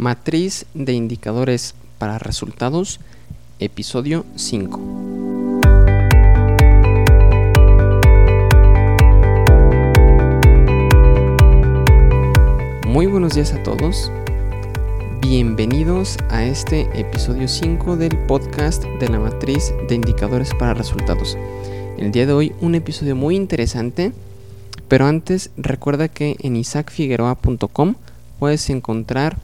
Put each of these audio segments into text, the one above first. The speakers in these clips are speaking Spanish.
Matriz de indicadores para resultados, episodio 5. Muy buenos días a todos. Bienvenidos a este episodio 5 del podcast de la matriz de indicadores para resultados. El día de hoy un episodio muy interesante, pero antes recuerda que en isaacfigueroa.com puedes encontrar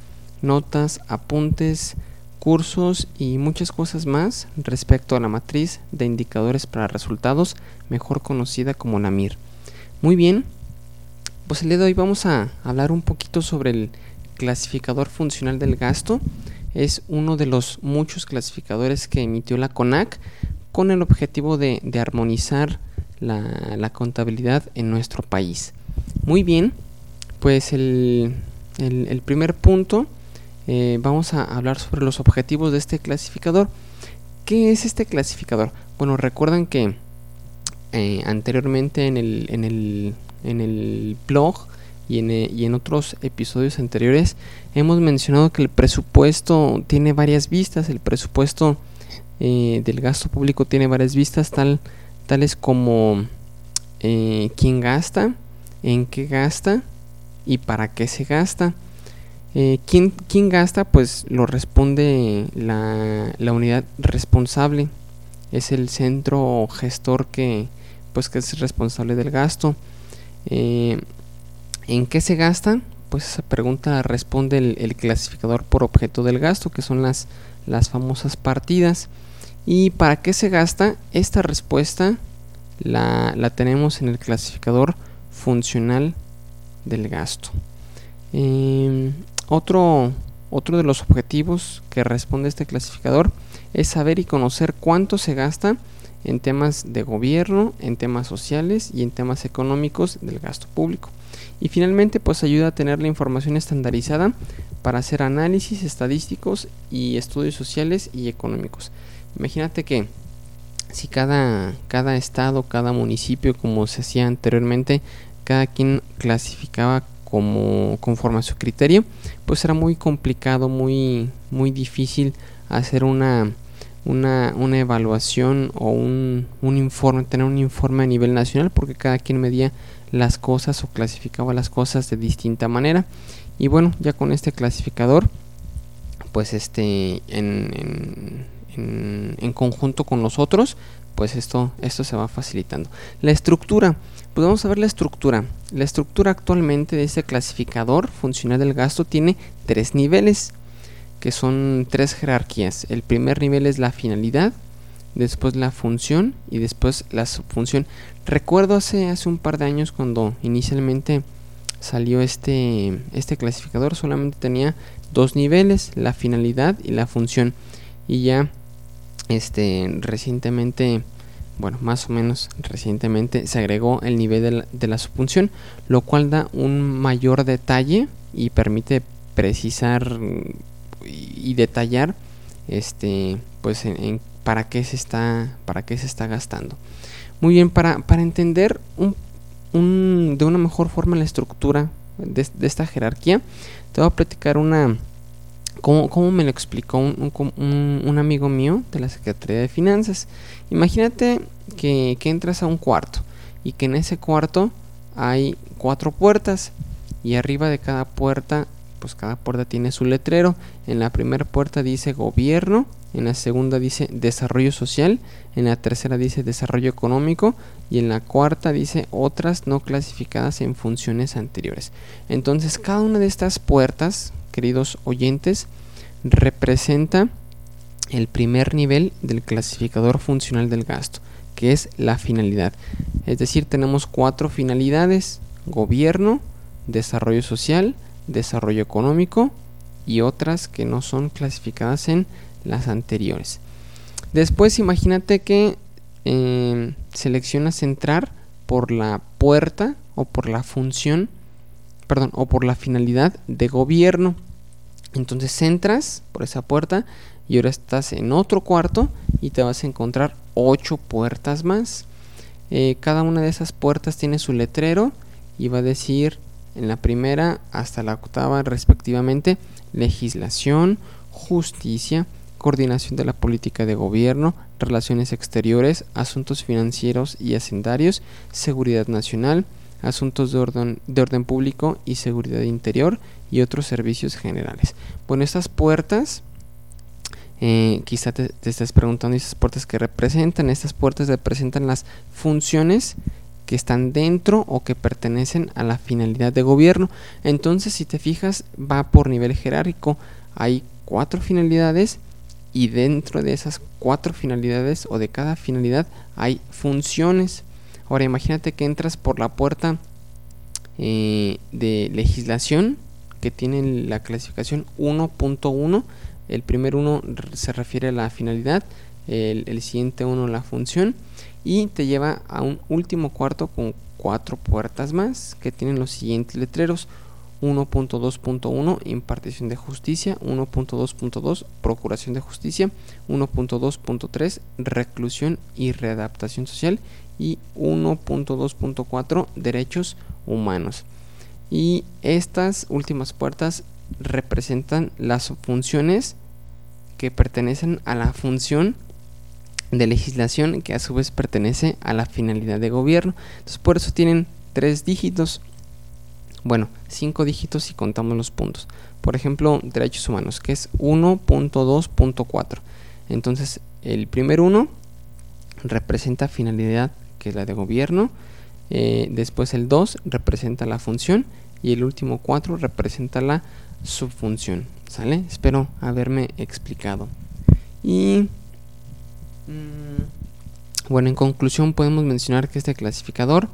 notas, apuntes, cursos y muchas cosas más respecto a la matriz de indicadores para resultados, mejor conocida como la MIR. Muy bien, pues el día de hoy vamos a hablar un poquito sobre el clasificador funcional del gasto. Es uno de los muchos clasificadores que emitió la CONAC con el objetivo de, armonizar la, contabilidad en nuestro país. Muy bien, pues el, el primer punto eh, vamos a hablar sobre los objetivos de este clasificador. ¿Qué es este clasificador? Bueno, recuerdan que eh, anteriormente en el, en, el, en el blog y en, eh, y en, otros episodios anteriores hemos mencionado que el presupuesto tiene varias vistas. El presupuesto del gasto público tiene varias vistas, tal, tales como quién gasta, en qué gasta y para qué se gasta. Eh, ¿quién, gasta? Pues lo responde la, unidad responsable. Es el centro gestor que, pues, que es responsable del gasto. Eh, ¿En qué se gasta? Pues esa pregunta responde el, clasificador por objeto del gasto, que son las, las famosas partidas. ¿Y para qué se gasta? Esta respuesta la, la tenemos en el clasificador funcional del gasto. Eh, otro, otro de los objetivos que responde este clasificador es saber y conocer cuánto se gasta en temas de gobierno, en temas sociales y en temas económicos del gasto público. Y finalmente, pues ayuda a tener la información estandarizada para hacer análisis estadísticos y estudios sociales y económicos. Imagínate que si cada, cada estado, cada municipio, como se hacía anteriormente, cada quien clasificaba como conforme a su criterio, pues era muy complicado, muy, muy difícil hacer una, una, una evaluación o un, un, informe, tener un informe a nivel nacional, porque cada quien medía las cosas o clasificaba las cosas de distinta manera. Y bueno, ya con este clasificador, pues este en, en, conjunto con los otros, pues esto, esto se va facilitando. La estructura, pues vamos a ver la estructura. La estructura actualmente de este clasificador funcional del gasto tiene tres niveles, que son tres jerarquías. El primer nivel es la finalidad, después la función y después la subfunción. Recuerdo hace, hace un par de años cuando inicialmente salió este, este clasificador, solamente tenía dos niveles, la finalidad y la función. Y ya este recientemente bueno más o menos recientemente se agregó el nivel de la, subfunción lo cual da un mayor detalle y permite precisar y, detallar este pues en, para qué se está para qué se está gastando. Muy bien para, para entender un, de una mejor forma la estructura de, de esta jerarquía te voy a platicar una ¿Cómo, me lo explicó un, amigo mío de la Secretaría de Finanzas? Imagínate que, entras a un cuarto y que en ese cuarto hay cuatro puertas y arriba de cada puerta, pues cada puerta tiene su letrero. En la primera puerta dice gobierno, en la segunda dice desarrollo social, en la tercera dice desarrollo económico y en la cuarta dice otras no clasificadas en funciones anteriores. Entonces cada una de estas puertas queridos oyentes, representa el primer nivel del clasificador funcional del gasto, que es la finalidad. Es decir, tenemos cuatro finalidades, gobierno, desarrollo social, desarrollo económico y otras que no son clasificadas en las anteriores. Después imagínate que em, seleccionas entrar por la puerta o por la función, perdón, o por la finalidad de gobierno. Entonces entras por esa puerta y ahora estás en otro cuarto y te vas a encontrar ocho puertas más. Eh, cada una de esas puertas tiene su letrero y va a decir en la primera hasta la octava respectivamente legislación, justicia, coordinación de la política de gobierno, relaciones exteriores, asuntos financieros y hacendarios, seguridad nacional, asuntos de orden, de orden público y seguridad interior y otros servicios generales. Bueno, estas puertas, eh, quizá te, te estés preguntando esas puertas que representan, estas puertas representan las funciones que están dentro o que pertenecen a la finalidad de gobierno. Entonces, si te fijas, va por nivel jerárquico. Hay cuatro finalidades y dentro de esas cuatro finalidades o de cada finalidad hay funciones. Ahora imagínate que entras por la puerta eh, de legislación que tiene la clasificación 1.1. El primer uno se refiere a la finalidad, el, el siguiente uno a la función y te lleva a un último cuarto con cuatro puertas más que tienen los siguientes letreros 1.2.1 impartición de justicia 1.2.2 procuración de justicia 1.2.3 reclusión y readaptación social y 1.2.4 derechos humanos y estas últimas puertas representan las funciones que pertenecen a la función de legislación que a su vez pertenece a la finalidad de gobierno. Entonces por eso tienen tres dígitos. Bueno, cinco dígitos si contamos los puntos. Por ejemplo, derechos humanos, que es 1.2.4. Entonces, el primer uno representa finalidad, que es la de gobierno. Eh, después el 2 representa la función. Y el último 4 representa la subfunción. ¿Sale? Espero haberme explicado. Y Mm, bueno, en conclusión podemos mencionar que este clasificador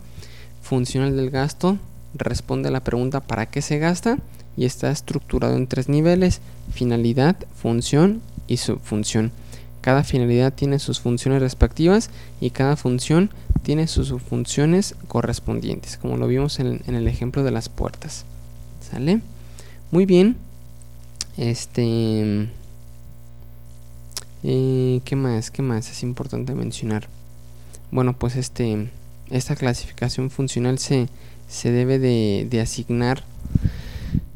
funcional del gasto responde a la pregunta ¿para qué se gasta? y está estructurado en tres niveles, finalidad, función y subfunción. Cada finalidad tiene sus funciones respectivas y cada función tiene sus subfunciones correspondientes, como lo vimos en, en el ejemplo de las puertas. ¿Sale? Muy bien. Este eh, ¿Qué más? ¿Qué más es importante mencionar? Bueno, pues este, esta clasificación funcional se, se debe de, asignar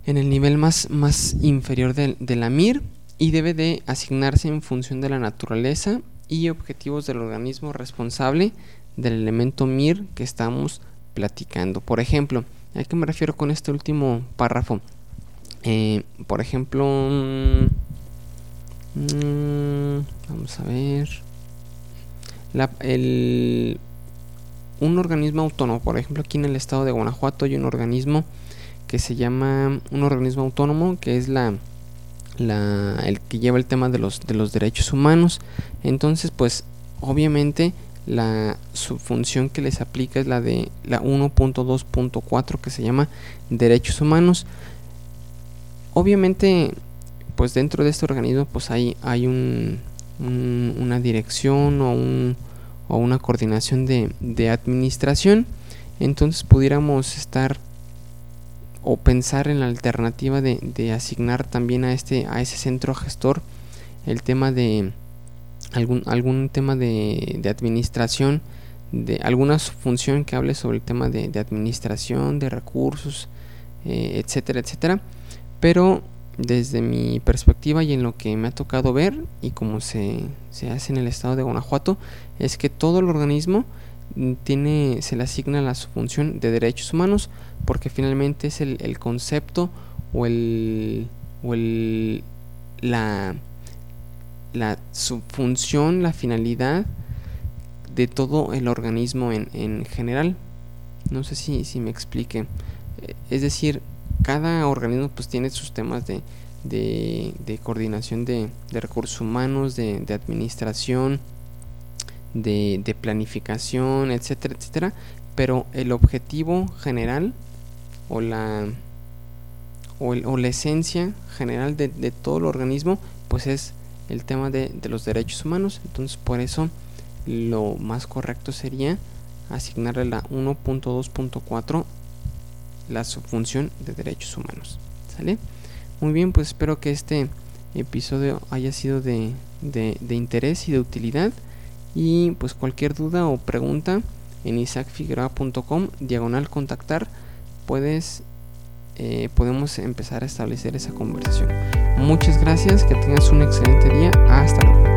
en el nivel más, más inferior de, de la MIR y debe de asignarse en función de la naturaleza y objetivos del organismo responsable del elemento MIR que estamos platicando. Por ejemplo, ¿a qué me refiero con este último párrafo? Eh, por ejemplo, mm, Mm, vamos a ver. un organismo autónomo, por ejemplo, aquí en el estado de Guanajuato hay un organismo que se llama un organismo autónomo que es la, la el que lleva el tema de los de los derechos humanos. Entonces, pues obviamente la función que les aplica es la de la 1.2.4 que se llama derechos humanos. Obviamente pues dentro de este organismo pues hay, hay un, una dirección o, un, o una coordinación de, de, administración entonces pudiéramos estar o pensar en la alternativa de, de, asignar también a este a ese centro gestor el tema de algún algún tema de, de administración de alguna función que hable sobre el tema de, administración de recursos eh, etcétera etcétera. Pero desde mi perspectiva y en lo que me ha tocado ver y como se, hace en el estado de Guanajuato, es que todo el organismo tiene, se le asigna la función de derechos humanos porque finalmente es el, concepto o el, o el la, la subfunción, la finalidad de todo el organismo en, en general. No sé si, si me explique. Es decir, cada organismo pues tiene sus temas de, de, coordinación de, recursos humanos, de, administración, de, planificación, etcétera, etcétera. Pero el objetivo general o la, o, la esencia general de, todo el organismo pues es el tema de, de los derechos humanos. Entonces por eso lo más correcto sería asignarle la 1.2.4 la subfunción de derechos humanos. ¿Sale? Muy bien, pues espero que este episodio haya sido de, de, interés y de utilidad. Y pues cualquier duda o pregunta en isaacfigueroa.com diagonal contactar puedes eh, podemos empezar a establecer esa conversación. Muchas gracias, que tengas un excelente día. Hasta luego.